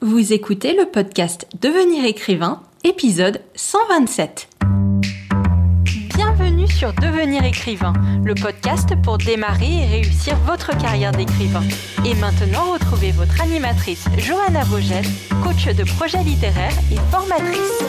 Vous écoutez le podcast Devenir écrivain, épisode 127. Bienvenue sur Devenir écrivain, le podcast pour démarrer et réussir votre carrière d'écrivain. Et maintenant, retrouvez votre animatrice Johanna Vogel, coach de projet littéraire et formatrice.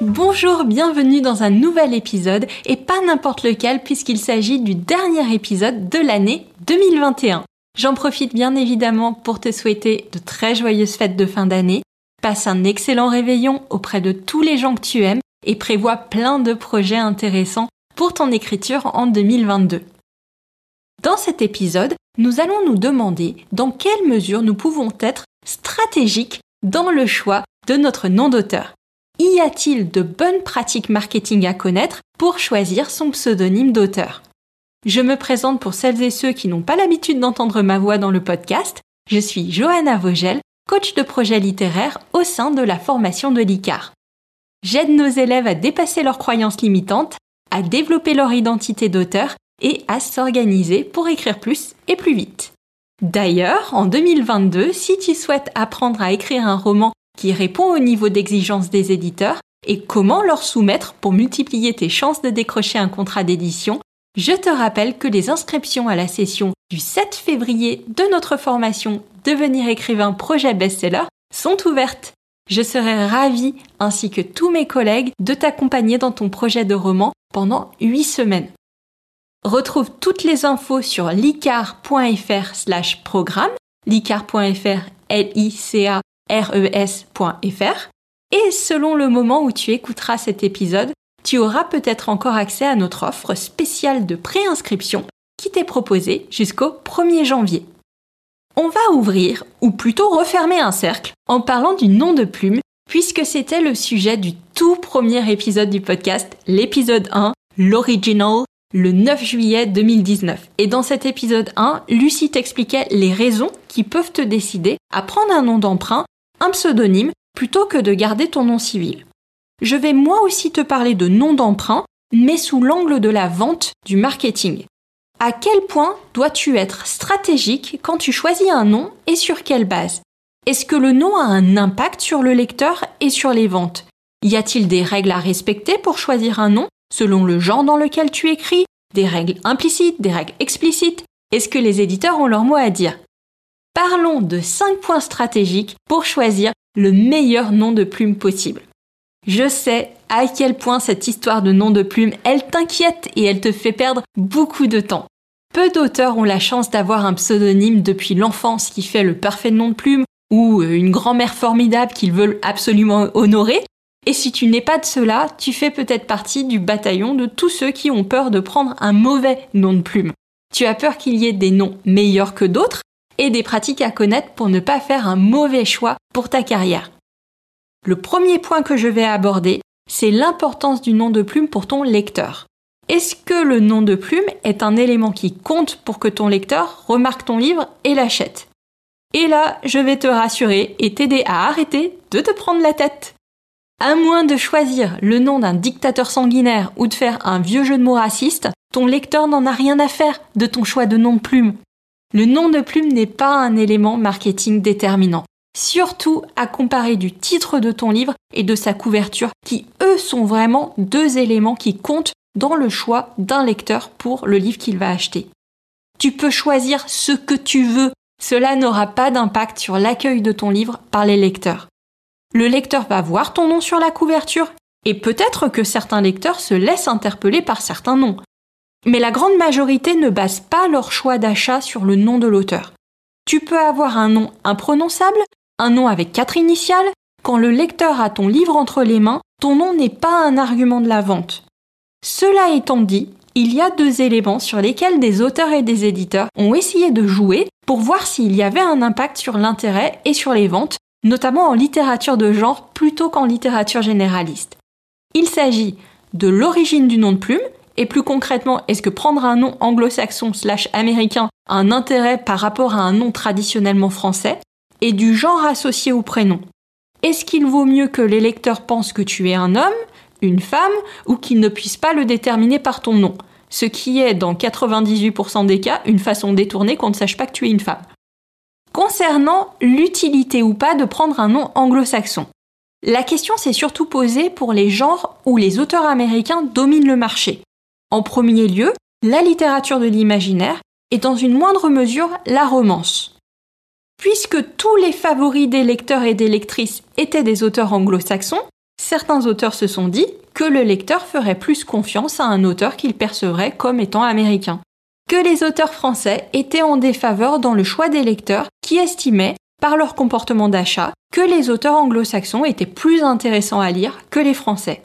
Bonjour, bienvenue dans un nouvel épisode et pas n'importe lequel puisqu'il s'agit du dernier épisode de l'année 2021. J'en profite bien évidemment pour te souhaiter de très joyeuses fêtes de fin d'année. Passe un excellent réveillon auprès de tous les gens que tu aimes et prévois plein de projets intéressants pour ton écriture en 2022. Dans cet épisode, nous allons nous demander dans quelle mesure nous pouvons être stratégiques dans le choix de notre nom d'auteur. Y a-t-il de bonnes pratiques marketing à connaître pour choisir son pseudonyme d'auteur? Je me présente pour celles et ceux qui n'ont pas l'habitude d'entendre ma voix dans le podcast. Je suis Johanna Vogel, coach de projet littéraire au sein de la formation de l'ICAR. J'aide nos élèves à dépasser leurs croyances limitantes, à développer leur identité d'auteur et à s'organiser pour écrire plus et plus vite. D'ailleurs, en 2022, si tu souhaites apprendre à écrire un roman qui répond au niveau d'exigence des éditeurs et comment leur soumettre pour multiplier tes chances de décrocher un contrat d'édition, je te rappelle que les inscriptions à la session du 7 février de notre formation Devenir écrivain projet best-seller sont ouvertes. Je serai ravie, ainsi que tous mes collègues, de t'accompagner dans ton projet de roman pendant 8 semaines. Retrouve toutes les infos sur licar.fr slash programme, licar.fr, L-I-C-A-R-E-S.fr, et selon le moment où tu écouteras cet épisode, tu auras peut-être encore accès à notre offre spéciale de préinscription qui t'est proposée jusqu'au 1er janvier. On va ouvrir, ou plutôt refermer un cercle, en parlant du nom de plume, puisque c'était le sujet du tout premier épisode du podcast, l'épisode 1, l'original, le 9 juillet 2019. Et dans cet épisode 1, Lucie t'expliquait les raisons qui peuvent te décider à prendre un nom d'emprunt, un pseudonyme, plutôt que de garder ton nom civil je vais moi aussi te parler de nom d'emprunt, mais sous l'angle de la vente du marketing. À quel point dois-tu être stratégique quand tu choisis un nom et sur quelle base? Est-ce que le nom a un impact sur le lecteur et sur les ventes? Y a-t-il des règles à respecter pour choisir un nom selon le genre dans lequel tu écris? Des règles implicites, des règles explicites? Est-ce que les éditeurs ont leur mot à dire? Parlons de 5 points stratégiques pour choisir le meilleur nom de plume possible. Je sais à quel point cette histoire de nom de plume, elle t'inquiète et elle te fait perdre beaucoup de temps. Peu d'auteurs ont la chance d'avoir un pseudonyme depuis l'enfance qui fait le parfait nom de plume ou euh, une grand-mère formidable qu'ils veulent absolument honorer. Et si tu n'es pas de cela, tu fais peut-être partie du bataillon de tous ceux qui ont peur de prendre un mauvais nom de plume. Tu as peur qu'il y ait des noms meilleurs que d'autres et des pratiques à connaître pour ne pas faire un mauvais choix pour ta carrière. Le premier point que je vais aborder, c'est l'importance du nom de plume pour ton lecteur. Est-ce que le nom de plume est un élément qui compte pour que ton lecteur remarque ton livre et l'achète? Et là, je vais te rassurer et t'aider à arrêter de te prendre la tête. À moins de choisir le nom d'un dictateur sanguinaire ou de faire un vieux jeu de mots raciste, ton lecteur n'en a rien à faire de ton choix de nom de plume. Le nom de plume n'est pas un élément marketing déterminant surtout à comparer du titre de ton livre et de sa couverture, qui eux sont vraiment deux éléments qui comptent dans le choix d'un lecteur pour le livre qu'il va acheter. Tu peux choisir ce que tu veux, cela n'aura pas d'impact sur l'accueil de ton livre par les lecteurs. Le lecteur va voir ton nom sur la couverture, et peut-être que certains lecteurs se laissent interpeller par certains noms. Mais la grande majorité ne base pas leur choix d'achat sur le nom de l'auteur. Tu peux avoir un nom imprononçable, un nom avec quatre initiales, quand le lecteur a ton livre entre les mains, ton nom n'est pas un argument de la vente. Cela étant dit, il y a deux éléments sur lesquels des auteurs et des éditeurs ont essayé de jouer pour voir s'il y avait un impact sur l'intérêt et sur les ventes, notamment en littérature de genre plutôt qu'en littérature généraliste. Il s'agit de l'origine du nom de plume, et plus concrètement, est-ce que prendre un nom anglo-saxon slash américain a un intérêt par rapport à un nom traditionnellement français? Et du genre associé au prénom. Est-ce qu'il vaut mieux que les lecteurs pensent que tu es un homme, une femme, ou qu'ils ne puissent pas le déterminer par ton nom? Ce qui est, dans 98% des cas, une façon détournée qu'on ne sache pas que tu es une femme. Concernant l'utilité ou pas de prendre un nom anglo-saxon, la question s'est surtout posée pour les genres où les auteurs américains dominent le marché. En premier lieu, la littérature de l'imaginaire et dans une moindre mesure la romance. Puisque tous les favoris des lecteurs et des lectrices étaient des auteurs anglo-saxons, certains auteurs se sont dit que le lecteur ferait plus confiance à un auteur qu'il percevrait comme étant américain. Que les auteurs français étaient en défaveur dans le choix des lecteurs qui estimaient, par leur comportement d'achat, que les auteurs anglo-saxons étaient plus intéressants à lire que les français.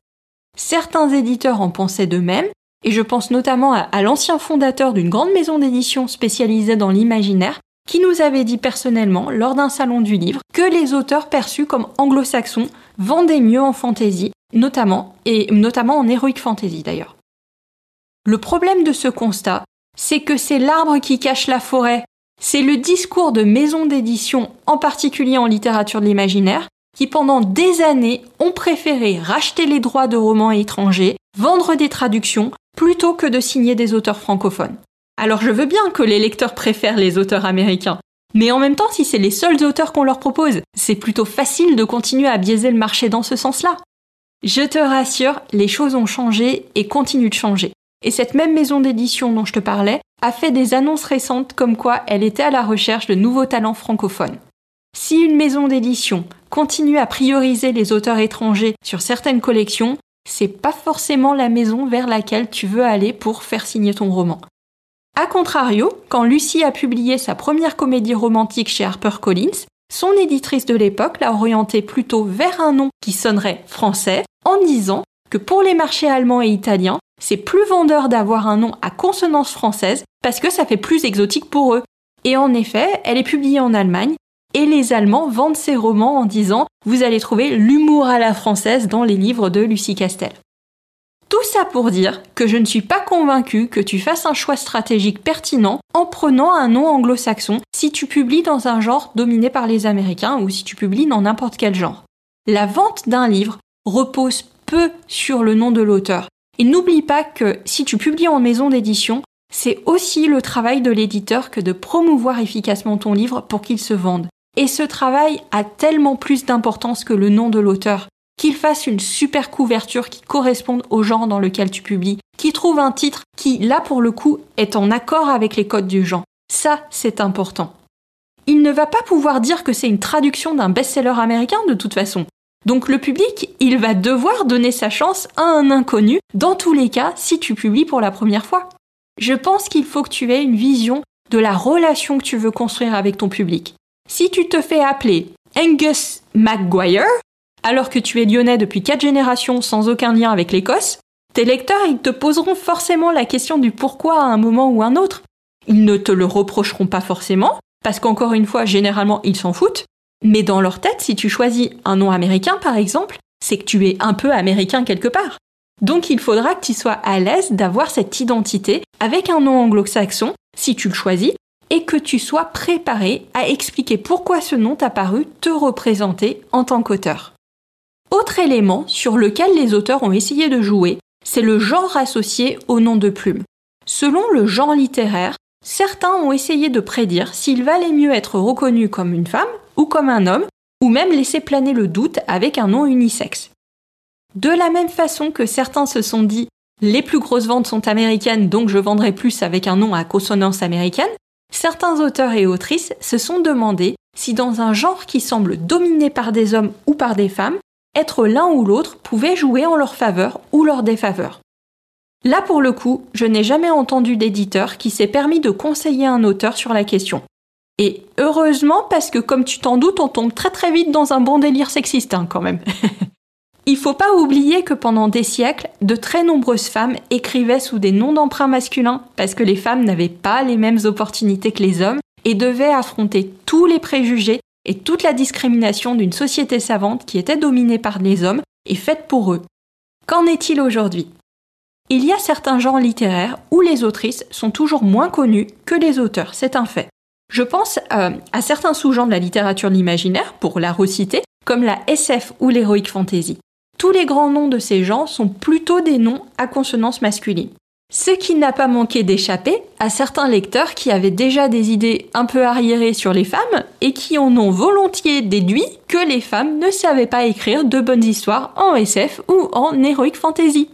Certains éditeurs en pensaient de même, et je pense notamment à, l'ancien fondateur d'une grande maison d'édition spécialisée dans l'imaginaire, qui nous avait dit personnellement, lors d'un salon du livre, que les auteurs perçus comme anglo-saxons vendaient mieux en fantasy, notamment, et notamment en heroic fantasy d'ailleurs. Le problème de ce constat, c'est que c'est l'arbre qui cache la forêt. C'est le discours de maisons d'édition, en particulier en littérature de l'imaginaire, qui pendant des années ont préféré racheter les droits de romans étrangers, vendre des traductions, plutôt que de signer des auteurs francophones. Alors je veux bien que les lecteurs préfèrent les auteurs américains, mais en même temps, si c'est les seuls auteurs qu'on leur propose, c'est plutôt facile de continuer à biaiser le marché dans ce sens-là. Je te rassure, les choses ont changé et continuent de changer. Et cette même maison d'édition dont je te parlais a fait des annonces récentes comme quoi elle était à la recherche de nouveaux talents francophones. Si une maison d'édition continue à prioriser les auteurs étrangers sur certaines collections, c'est pas forcément la maison vers laquelle tu veux aller pour faire signer ton roman. A contrario, quand Lucie a publié sa première comédie romantique chez HarperCollins, son éditrice de l'époque l'a orientée plutôt vers un nom qui sonnerait français en disant que pour les marchés allemands et italiens, c'est plus vendeur d'avoir un nom à consonance française parce que ça fait plus exotique pour eux. Et en effet, elle est publiée en Allemagne et les Allemands vendent ses romans en disant vous allez trouver l'humour à la française dans les livres de Lucie Castel. Tout ça pour dire que je ne suis pas convaincue que tu fasses un choix stratégique pertinent en prenant un nom anglo-saxon si tu publies dans un genre dominé par les Américains ou si tu publies dans n'importe quel genre. La vente d'un livre repose peu sur le nom de l'auteur. Et n'oublie pas que si tu publies en maison d'édition, c'est aussi le travail de l'éditeur que de promouvoir efficacement ton livre pour qu'il se vende. Et ce travail a tellement plus d'importance que le nom de l'auteur. Qu'il fasse une super couverture qui corresponde au genre dans lequel tu publies, qu'il trouve un titre qui, là pour le coup, est en accord avec les codes du genre. Ça, c'est important. Il ne va pas pouvoir dire que c'est une traduction d'un best-seller américain de toute façon. Donc le public, il va devoir donner sa chance à un inconnu, dans tous les cas, si tu publies pour la première fois. Je pense qu'il faut que tu aies une vision de la relation que tu veux construire avec ton public. Si tu te fais appeler Angus McGuire, alors que tu es lyonnais depuis quatre générations sans aucun lien avec l'Écosse, tes lecteurs, ils te poseront forcément la question du pourquoi à un moment ou un autre. Ils ne te le reprocheront pas forcément, parce qu'encore une fois, généralement, ils s'en foutent. Mais dans leur tête, si tu choisis un nom américain, par exemple, c'est que tu es un peu américain quelque part. Donc il faudra que tu sois à l'aise d'avoir cette identité avec un nom anglo-saxon, si tu le choisis, et que tu sois préparé à expliquer pourquoi ce nom t'a paru te représenter en tant qu'auteur. Autre élément sur lequel les auteurs ont essayé de jouer, c'est le genre associé au nom de plume. Selon le genre littéraire, certains ont essayé de prédire s'il valait mieux être reconnu comme une femme ou comme un homme, ou même laisser planer le doute avec un nom unisexe. De la même façon que certains se sont dit les plus grosses ventes sont américaines donc je vendrai plus avec un nom à consonance américaine, certains auteurs et autrices se sont demandé si dans un genre qui semble dominé par des hommes ou par des femmes, être l'un ou l'autre pouvait jouer en leur faveur ou leur défaveur. Là pour le coup, je n'ai jamais entendu d'éditeur qui s'est permis de conseiller un auteur sur la question. Et heureusement parce que comme tu t'en doutes, on tombe très très vite dans un bon délire sexiste hein, quand même. Il faut pas oublier que pendant des siècles, de très nombreuses femmes écrivaient sous des noms d'emprunt masculins parce que les femmes n'avaient pas les mêmes opportunités que les hommes et devaient affronter tous les préjugés et toute la discrimination d'une société savante qui était dominée par les hommes et faite pour eux. Qu'en est-il aujourd'hui? Il y a certains genres littéraires où les autrices sont toujours moins connues que les auteurs, c'est un fait. Je pense euh, à certains sous-genres de la littérature de l'imaginaire, pour la reciter, comme la SF ou l'heroic fantasy tous les grands noms de ces gens sont plutôt des noms à consonance masculine. Ce qui n'a pas manqué d'échapper à certains lecteurs qui avaient déjà des idées un peu arriérées sur les femmes et qui en ont volontiers déduit que les femmes ne savaient pas écrire de bonnes histoires en SF ou en heroic fantasy.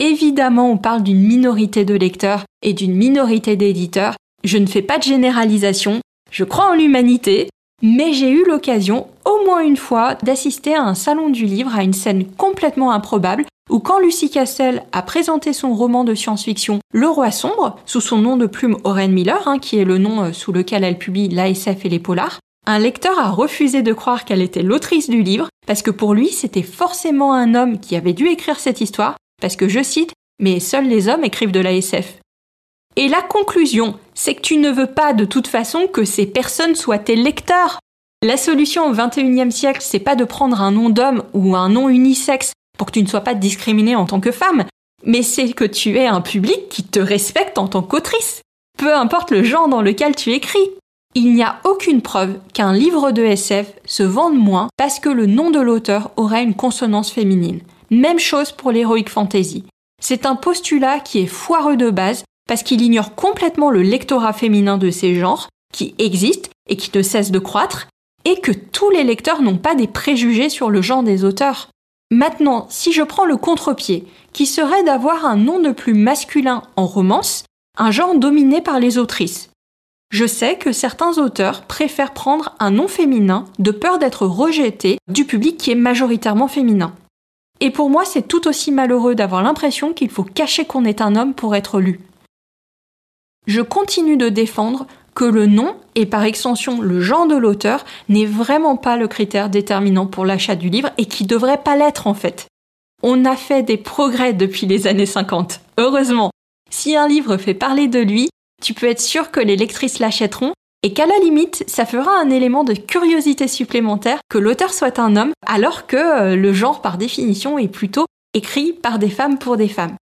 Évidemment, on parle d'une minorité de lecteurs et d'une minorité d'éditeurs. Je ne fais pas de généralisation, je crois en l'humanité, mais j'ai eu l'occasion, au moins une fois, d'assister à un salon du livre à une scène complètement improbable où quand Lucie Castel a présenté son roman de science-fiction Le Roi Sombre, sous son nom de plume Oren Miller, hein, qui est le nom euh, sous lequel elle publie l'ASF et les polars, un lecteur a refusé de croire qu'elle était l'autrice du livre, parce que pour lui c'était forcément un homme qui avait dû écrire cette histoire, parce que je cite, mais seuls les hommes écrivent de l'ASF. Et la conclusion, c'est que tu ne veux pas de toute façon que ces personnes soient tes lecteurs. La solution au XXIe siècle, c'est pas de prendre un nom d'homme ou un nom unisexe pour que tu ne sois pas discriminée en tant que femme, mais c'est que tu aies un public qui te respecte en tant qu'autrice, peu importe le genre dans lequel tu écris. Il n'y a aucune preuve qu'un livre de SF se vende moins parce que le nom de l'auteur aurait une consonance féminine. Même chose pour l'heroic fantasy. C'est un postulat qui est foireux de base parce qu'il ignore complètement le lectorat féminin de ces genres, qui existe et qui ne cesse de croître, et que tous les lecteurs n'ont pas des préjugés sur le genre des auteurs. Maintenant, si je prends le contre-pied, qui serait d'avoir un nom de plus masculin en romance, un genre dominé par les autrices. Je sais que certains auteurs préfèrent prendre un nom féminin de peur d'être rejetés du public qui est majoritairement féminin. Et pour moi, c'est tout aussi malheureux d'avoir l'impression qu'il faut cacher qu'on est un homme pour être lu. Je continue de défendre que le nom, et par extension le genre de l'auteur, n'est vraiment pas le critère déterminant pour l'achat du livre et qui devrait pas l'être en fait. On a fait des progrès depuis les années 50, heureusement. Si un livre fait parler de lui, tu peux être sûr que les lectrices l'achèteront et qu'à la limite, ça fera un élément de curiosité supplémentaire que l'auteur soit un homme, alors que euh, le genre par définition est plutôt écrit par des femmes pour des femmes.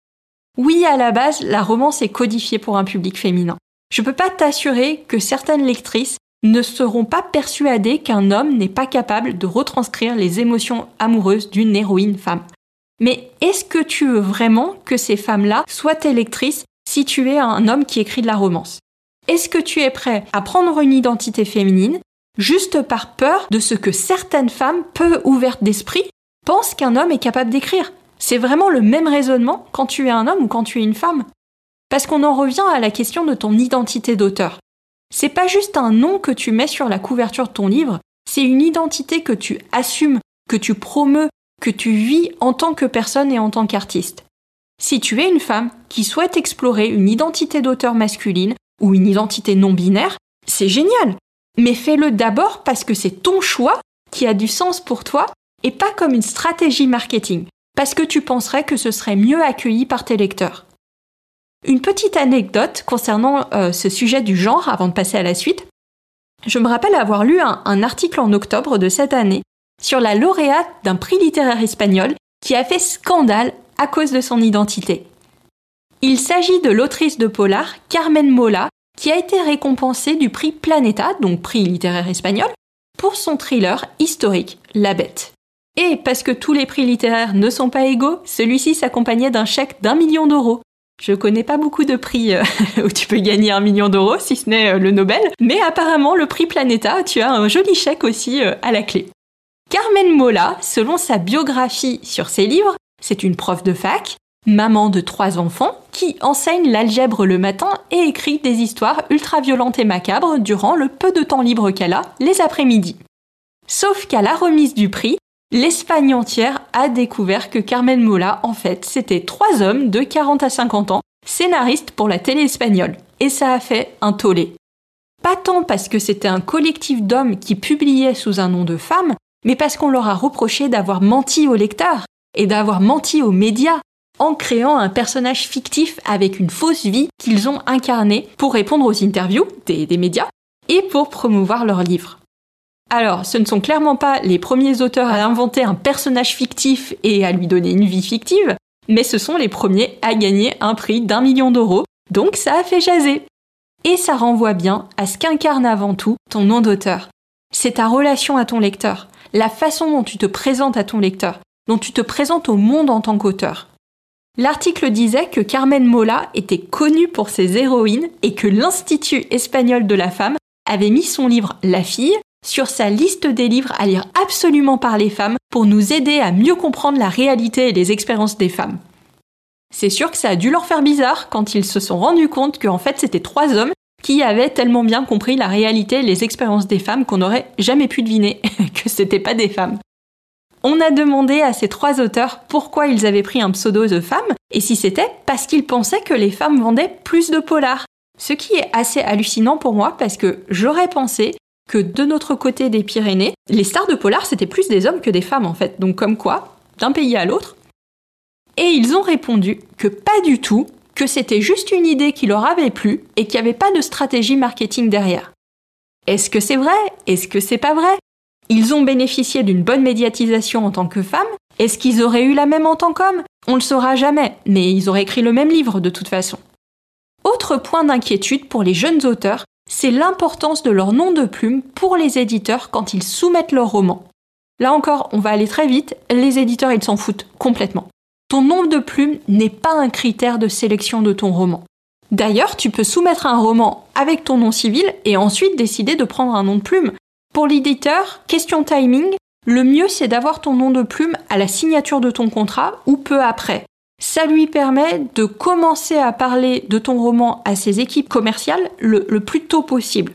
Oui, à la base, la romance est codifiée pour un public féminin. Je peux pas t'assurer que certaines lectrices ne seront pas persuadées qu'un homme n'est pas capable de retranscrire les émotions amoureuses d'une héroïne femme. Mais est-ce que tu veux vraiment que ces femmes-là soient tes lectrices si tu es un homme qui écrit de la romance? Est-ce que tu es prêt à prendre une identité féminine juste par peur de ce que certaines femmes, peu ouvertes d'esprit, pensent qu'un homme est capable d'écrire? C'est vraiment le même raisonnement quand tu es un homme ou quand tu es une femme. Parce qu'on en revient à la question de ton identité d'auteur. C'est pas juste un nom que tu mets sur la couverture de ton livre, c'est une identité que tu assumes, que tu promeus, que tu vis en tant que personne et en tant qu'artiste. Si tu es une femme qui souhaite explorer une identité d'auteur masculine ou une identité non binaire, c'est génial. Mais fais-le d'abord parce que c'est ton choix qui a du sens pour toi et pas comme une stratégie marketing, parce que tu penserais que ce serait mieux accueilli par tes lecteurs. Une petite anecdote concernant euh, ce sujet du genre avant de passer à la suite. Je me rappelle avoir lu un, article en octobre de cette année sur la lauréate d'un prix littéraire espagnol qui a fait scandale à cause de son identité. Il s'agit de l'autrice de polar Carmen Mola, qui a été récompensée du prix Planeta, donc prix littéraire espagnol, pour son thriller historique La Bête. Et parce que tous les prix littéraires ne sont pas égaux, celui-ci s'accompagnait d'un chèque d'un million d'euros je connais pas beaucoup de prix euh, où tu peux gagner un million d'euros, si ce n'est euh, le Nobel, mais apparemment le prix Planeta, tu as un joli chèque aussi euh, à la clé. Carmen Mola, selon sa biographie sur ses livres, c'est une prof de fac, maman de trois enfants, qui enseigne l'algèbre le matin et écrit des histoires ultra violentes et macabres durant le peu de temps libre qu'elle a les après-midi. Sauf qu'à la remise du prix, l'Espagne entière a découvert que Carmen Mola, en fait, c'était trois hommes de 40 à 50 ans, scénaristes pour la télé espagnole. Et ça a fait un tollé. Pas tant parce que c'était un collectif d'hommes qui publiaient sous un nom de femme, mais parce qu'on leur a reproché d'avoir menti aux lecteurs et d'avoir menti aux médias en créant un personnage fictif avec une fausse vie qu'ils ont incarné pour répondre aux interviews des, des médias et pour promouvoir leurs livres. Alors, ce ne sont clairement pas les premiers auteurs à inventer un personnage fictif et à lui donner une vie fictive, mais ce sont les premiers à gagner un prix d'un million d'euros, donc ça a fait jaser. Et ça renvoie bien à ce qu'incarne avant tout ton nom d'auteur. C'est ta relation à ton lecteur, la façon dont tu te présentes à ton lecteur, dont tu te présentes au monde en tant qu'auteur. L'article disait que Carmen Mola était connue pour ses héroïnes et que l'Institut espagnol de la femme avait mis son livre La fille sur sa liste des livres à lire absolument par les femmes pour nous aider à mieux comprendre la réalité et les expériences des femmes. C'est sûr que ça a dû leur faire bizarre quand ils se sont rendus compte qu'en fait c'était trois hommes qui avaient tellement bien compris la réalité et les expériences des femmes qu'on n'aurait jamais pu deviner que c'était pas des femmes. On a demandé à ces trois auteurs pourquoi ils avaient pris un pseudo de femme et si c'était parce qu'ils pensaient que les femmes vendaient plus de polars. Ce qui est assez hallucinant pour moi parce que j'aurais pensé que de notre côté des Pyrénées, les stars de polar c'était plus des hommes que des femmes en fait. Donc comme quoi, d'un pays à l'autre. Et ils ont répondu que pas du tout, que c'était juste une idée qui leur avait plu et qu'il n'y avait pas de stratégie marketing derrière. Est-ce que c'est vrai? Est-ce que c'est pas vrai? Ils ont bénéficié d'une bonne médiatisation en tant que femmes Est-ce qu'ils auraient eu la même en tant qu'hommes? On le saura jamais, mais ils auraient écrit le même livre de toute façon. Autre point d'inquiétude pour les jeunes auteurs, c'est l'importance de leur nom de plume pour les éditeurs quand ils soumettent leur roman. Là encore, on va aller très vite, les éditeurs ils s'en foutent complètement. Ton nombre de plumes n'est pas un critère de sélection de ton roman. D'ailleurs, tu peux soumettre un roman avec ton nom civil et ensuite décider de prendre un nom de plume. Pour l'éditeur, question timing, le mieux c'est d'avoir ton nom de plume à la signature de ton contrat ou peu après. Ça lui permet de commencer à parler de ton roman à ses équipes commerciales le, plus tôt possible.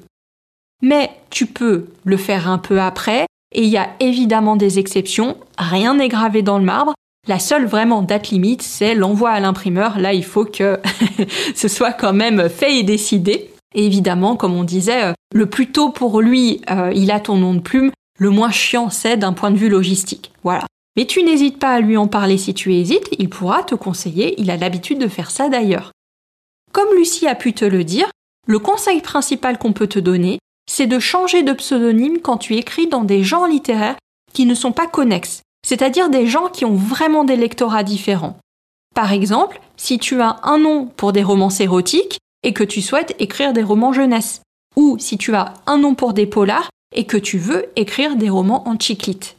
Mais tu peux le faire un peu après, et il y a évidemment des exceptions, rien n'est gravé dans le marbre, la seule vraiment date limite, c'est l'envoi à l'imprimeur. Là, il faut que ce soit quand même fait et décidé. Et évidemment, comme on disait, euh, le plus tôt pour lui, euh, il a ton nom de plume, le moins chiant c'est d'un point de vue logistique. Voilà. Mais tu n'hésites pas à lui en parler si tu hésites, il pourra te conseiller, il a l'habitude de faire ça d'ailleurs. Comme Lucie a pu te le dire, le conseil principal qu'on peut te donner, c'est de changer de pseudonyme quand tu écris dans des genres littéraires qui ne sont pas connexes c'est-à-dire des gens qui ont vraiment des lectorats différents. Par exemple, si tu as un nom pour des romans érotiques et que tu souhaites écrire des romans jeunesse, ou si tu as un nom pour des polars et que tu veux écrire des romans en chiclite.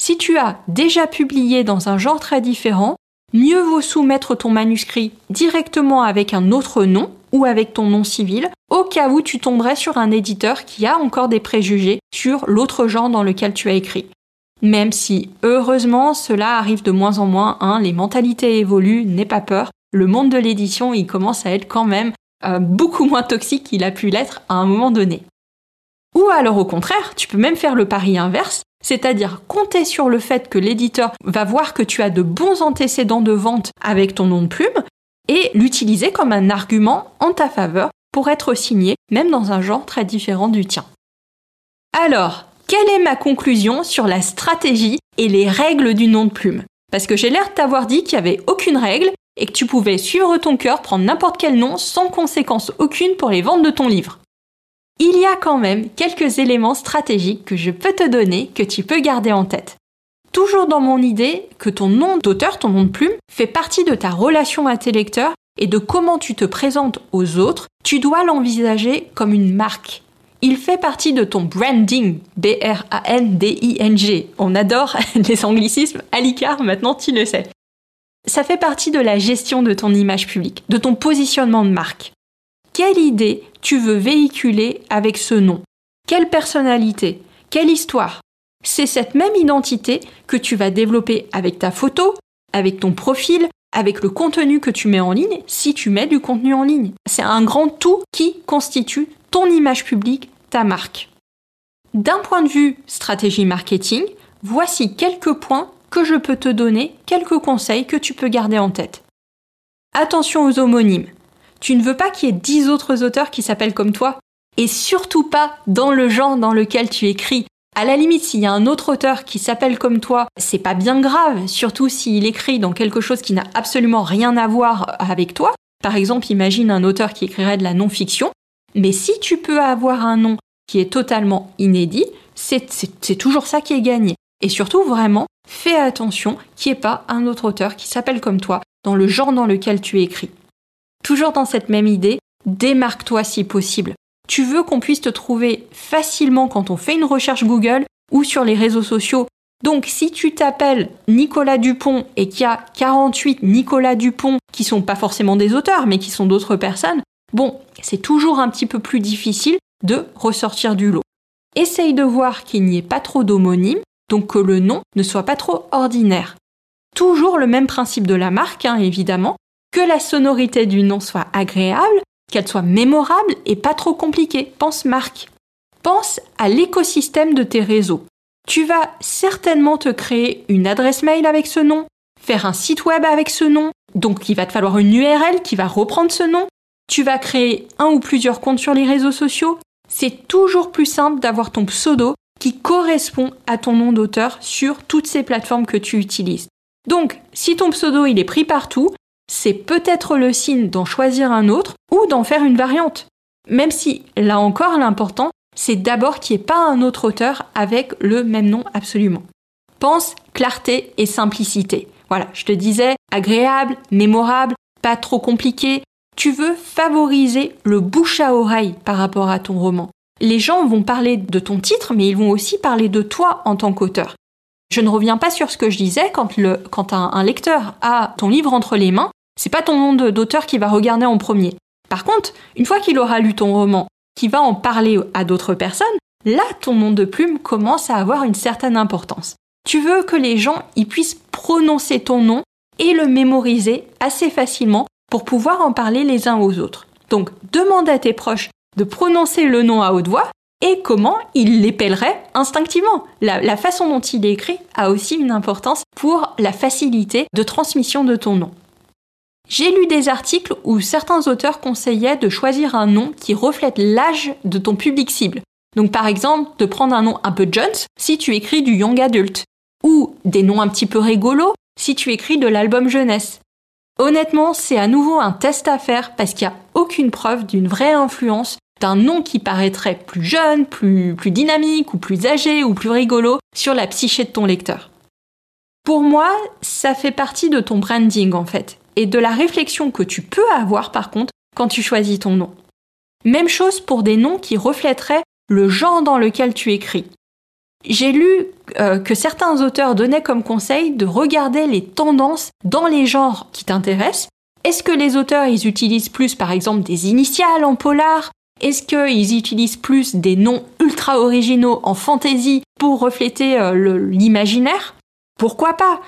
Si tu as déjà publié dans un genre très différent, mieux vaut soumettre ton manuscrit directement avec un autre nom ou avec ton nom civil, au cas où tu tomberais sur un éditeur qui a encore des préjugés sur l'autre genre dans lequel tu as écrit. Même si, heureusement, cela arrive de moins en moins, hein, les mentalités évoluent, n'aie pas peur. Le monde de l'édition, il commence à être quand même euh, beaucoup moins toxique qu'il a pu l'être à un moment donné. Ou alors au contraire, tu peux même faire le pari inverse, c'est-à-dire compter sur le fait que l'éditeur va voir que tu as de bons antécédents de vente avec ton nom de plume et l'utiliser comme un argument en ta faveur pour être signé, même dans un genre très différent du tien. Alors, quelle est ma conclusion sur la stratégie et les règles du nom de plume? Parce que j'ai l'air de t'avoir dit qu'il n'y avait aucune règle et que tu pouvais suivre ton cœur, prendre n'importe quel nom sans conséquence aucune pour les ventes de ton livre. Il y a quand même quelques éléments stratégiques que je peux te donner que tu peux garder en tête. Toujours dans mon idée que ton nom d'auteur, ton nom de plume, fait partie de ta relation à tes lecteurs et de comment tu te présentes aux autres, tu dois l'envisager comme une marque. Il fait partie de ton branding, B-R-A-N-D-I-N-G. On adore les anglicismes, à maintenant tu le sais. Ça fait partie de la gestion de ton image publique, de ton positionnement de marque. Quelle idée tu veux véhiculer avec ce nom? Quelle personnalité? Quelle histoire? C'est cette même identité que tu vas développer avec ta photo, avec ton profil, avec le contenu que tu mets en ligne si tu mets du contenu en ligne. C'est un grand tout qui constitue ton image publique, ta marque. D'un point de vue stratégie marketing, voici quelques points que je peux te donner, quelques conseils que tu peux garder en tête. Attention aux homonymes. Tu ne veux pas qu'il y ait 10 autres auteurs qui s'appellent comme toi, et surtout pas dans le genre dans lequel tu écris. À la limite, s'il y a un autre auteur qui s'appelle comme toi, c'est pas bien grave, surtout s'il écrit dans quelque chose qui n'a absolument rien à voir avec toi. Par exemple, imagine un auteur qui écrirait de la non-fiction. Mais si tu peux avoir un nom qui est totalement inédit, c'est toujours ça qui est gagné. Et surtout, vraiment, fais attention qu'il n'y ait pas un autre auteur qui s'appelle comme toi dans le genre dans lequel tu écris. Toujours dans cette même idée, démarque-toi si possible. Tu veux qu'on puisse te trouver facilement quand on fait une recherche Google ou sur les réseaux sociaux Donc si tu t'appelles Nicolas Dupont et qu'il y a 48 Nicolas Dupont qui sont pas forcément des auteurs mais qui sont d'autres personnes, bon, c'est toujours un petit peu plus difficile de ressortir du lot. Essaye de voir qu'il n'y ait pas trop d'homonymes, donc que le nom ne soit pas trop ordinaire. Toujours le même principe de la marque, hein, évidemment, que la sonorité du nom soit agréable, qu'elle soit mémorable et pas trop compliquée. Pense marque. Pense à l'écosystème de tes réseaux. Tu vas certainement te créer une adresse mail avec ce nom, faire un site web avec ce nom, donc il va te falloir une URL qui va reprendre ce nom. Tu vas créer un ou plusieurs comptes sur les réseaux sociaux. C'est toujours plus simple d'avoir ton pseudo qui correspond à ton nom d'auteur sur toutes ces plateformes que tu utilises. Donc, si ton pseudo il est pris partout, c'est peut-être le signe d'en choisir un autre ou d'en faire une variante. Même si, là encore, l'important, c'est d'abord qu'il n'y ait pas un autre auteur avec le même nom absolument. Pense clarté et simplicité. Voilà, je te disais, agréable, mémorable, pas trop compliqué. Tu veux favoriser le bouche à oreille par rapport à ton roman. Les gens vont parler de ton titre, mais ils vont aussi parler de toi en tant qu'auteur. Je ne reviens pas sur ce que je disais quand, un lecteur a ton livre entre les mains, c'est pas ton nom d'auteur qui va regarder en premier. Par contre, une fois qu'il aura lu ton roman, qui va en parler à d'autres personnes, là ton nom de plume commence à avoir une certaine importance. Tu veux que les gens y puissent prononcer ton nom et le mémoriser assez facilement pour pouvoir en parler les uns aux autres. Donc demande à tes proches de prononcer le nom à haute voix et comment ils l'épelleraient instinctivement. La, la façon dont il est écrit a aussi une importance pour la facilité de transmission de ton nom. J'ai lu des articles où certains auteurs conseillaient de choisir un nom qui reflète l'âge de ton public cible. Donc par exemple, de prendre un nom un peu jeune si tu écris du young adult, ou des noms un petit peu rigolos si tu écris de l'album jeunesse. Honnêtement, c'est à nouveau un test à faire parce qu'il n'y a aucune preuve d'une vraie influence d'un nom qui paraîtrait plus jeune, plus, plus dynamique ou plus âgé ou plus rigolo sur la psyché de ton lecteur. Pour moi, ça fait partie de ton branding en fait et de la réflexion que tu peux avoir par contre quand tu choisis ton nom. Même chose pour des noms qui reflèteraient le genre dans lequel tu écris. J'ai lu euh, que certains auteurs donnaient comme conseil de regarder les tendances dans les genres qui t'intéressent. Est-ce que les auteurs utilisent plus par exemple des initiales en polar? Est-ce qu'ils utilisent plus des noms ultra originaux en fantasy pour refléter euh, l'imaginaire? Pourquoi pas?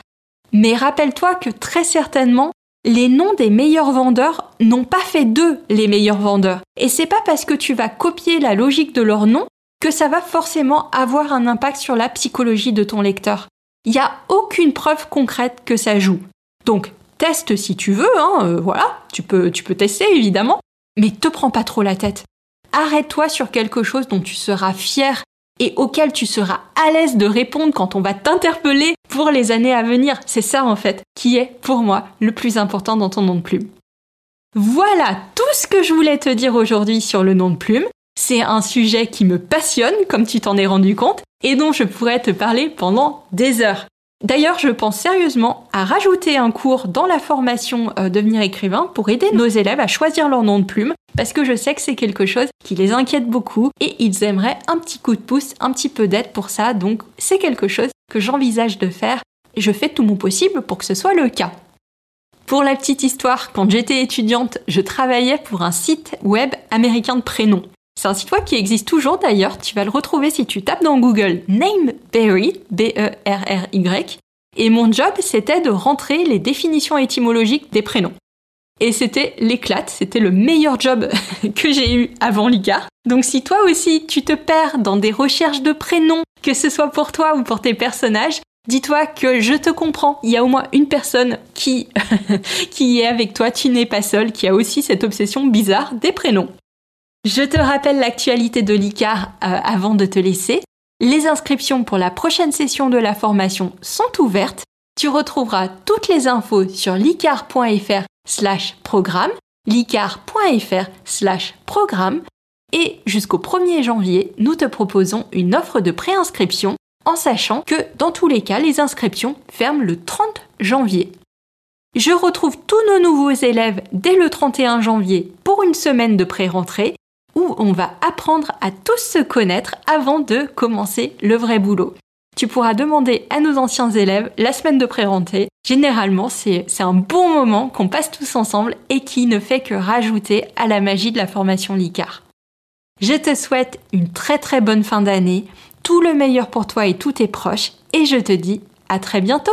Mais rappelle-toi que très certainement les noms des meilleurs vendeurs n'ont pas fait d'eux les meilleurs vendeurs. Et c'est pas parce que tu vas copier la logique de leur nom que ça va forcément avoir un impact sur la psychologie de ton lecteur. Il n'y a aucune preuve concrète que ça joue. Donc, teste si tu veux, hein, euh, voilà, tu peux, tu peux tester évidemment, mais te prends pas trop la tête. Arrête-toi sur quelque chose dont tu seras fier et auquel tu seras à l'aise de répondre quand on va t'interpeller pour les années à venir. C'est ça en fait qui est pour moi le plus important dans ton nom de plume. Voilà tout ce que je voulais te dire aujourd'hui sur le nom de plume. C'est un sujet qui me passionne, comme tu t'en es rendu compte, et dont je pourrais te parler pendant des heures. D'ailleurs, je pense sérieusement à rajouter un cours dans la formation euh, Devenir écrivain pour aider nos élèves à choisir leur nom de plume, parce que je sais que c'est quelque chose qui les inquiète beaucoup et ils aimeraient un petit coup de pouce, un petit peu d'aide pour ça, donc c'est quelque chose que j'envisage de faire et je fais tout mon possible pour que ce soit le cas. Pour la petite histoire, quand j'étais étudiante, je travaillais pour un site web américain de prénoms. C'est un site web qui existe toujours d'ailleurs, tu vas le retrouver si tu tapes dans Google Nameberry, B-E-R-R-Y, et mon job c'était de rentrer les définitions étymologiques des prénoms. Et c'était l'éclate, c'était le meilleur job que j'ai eu avant l'ICAR. Donc si toi aussi tu te perds dans des recherches de prénoms, que ce soit pour toi ou pour tes personnages, dis-toi que je te comprends. Il y a au moins une personne qui, qui est avec toi, tu n'es pas seul, qui a aussi cette obsession bizarre des prénoms. Je te rappelle l'actualité de l'ICAR euh, avant de te laisser. Les inscriptions pour la prochaine session de la formation sont ouvertes. Tu retrouveras toutes les infos sur licar.fr slash programme, licar.fr slash programme et jusqu'au 1er janvier, nous te proposons une offre de préinscription en sachant que dans tous les cas, les inscriptions ferment le 30 janvier. Je retrouve tous nos nouveaux élèves dès le 31 janvier pour une semaine de pré-rentrée où on va apprendre à tous se connaître avant de commencer le vrai boulot. tu pourras demander à nos anciens élèves la semaine de pré-rentrée. Généralement, c'est un bon moment qu'on passe tous ensemble et qui ne fait que rajouter à la magie de la formation LICAR. Je te souhaite une très très bonne fin d'année, tout le meilleur pour toi et tous tes proches, et je te dis à très bientôt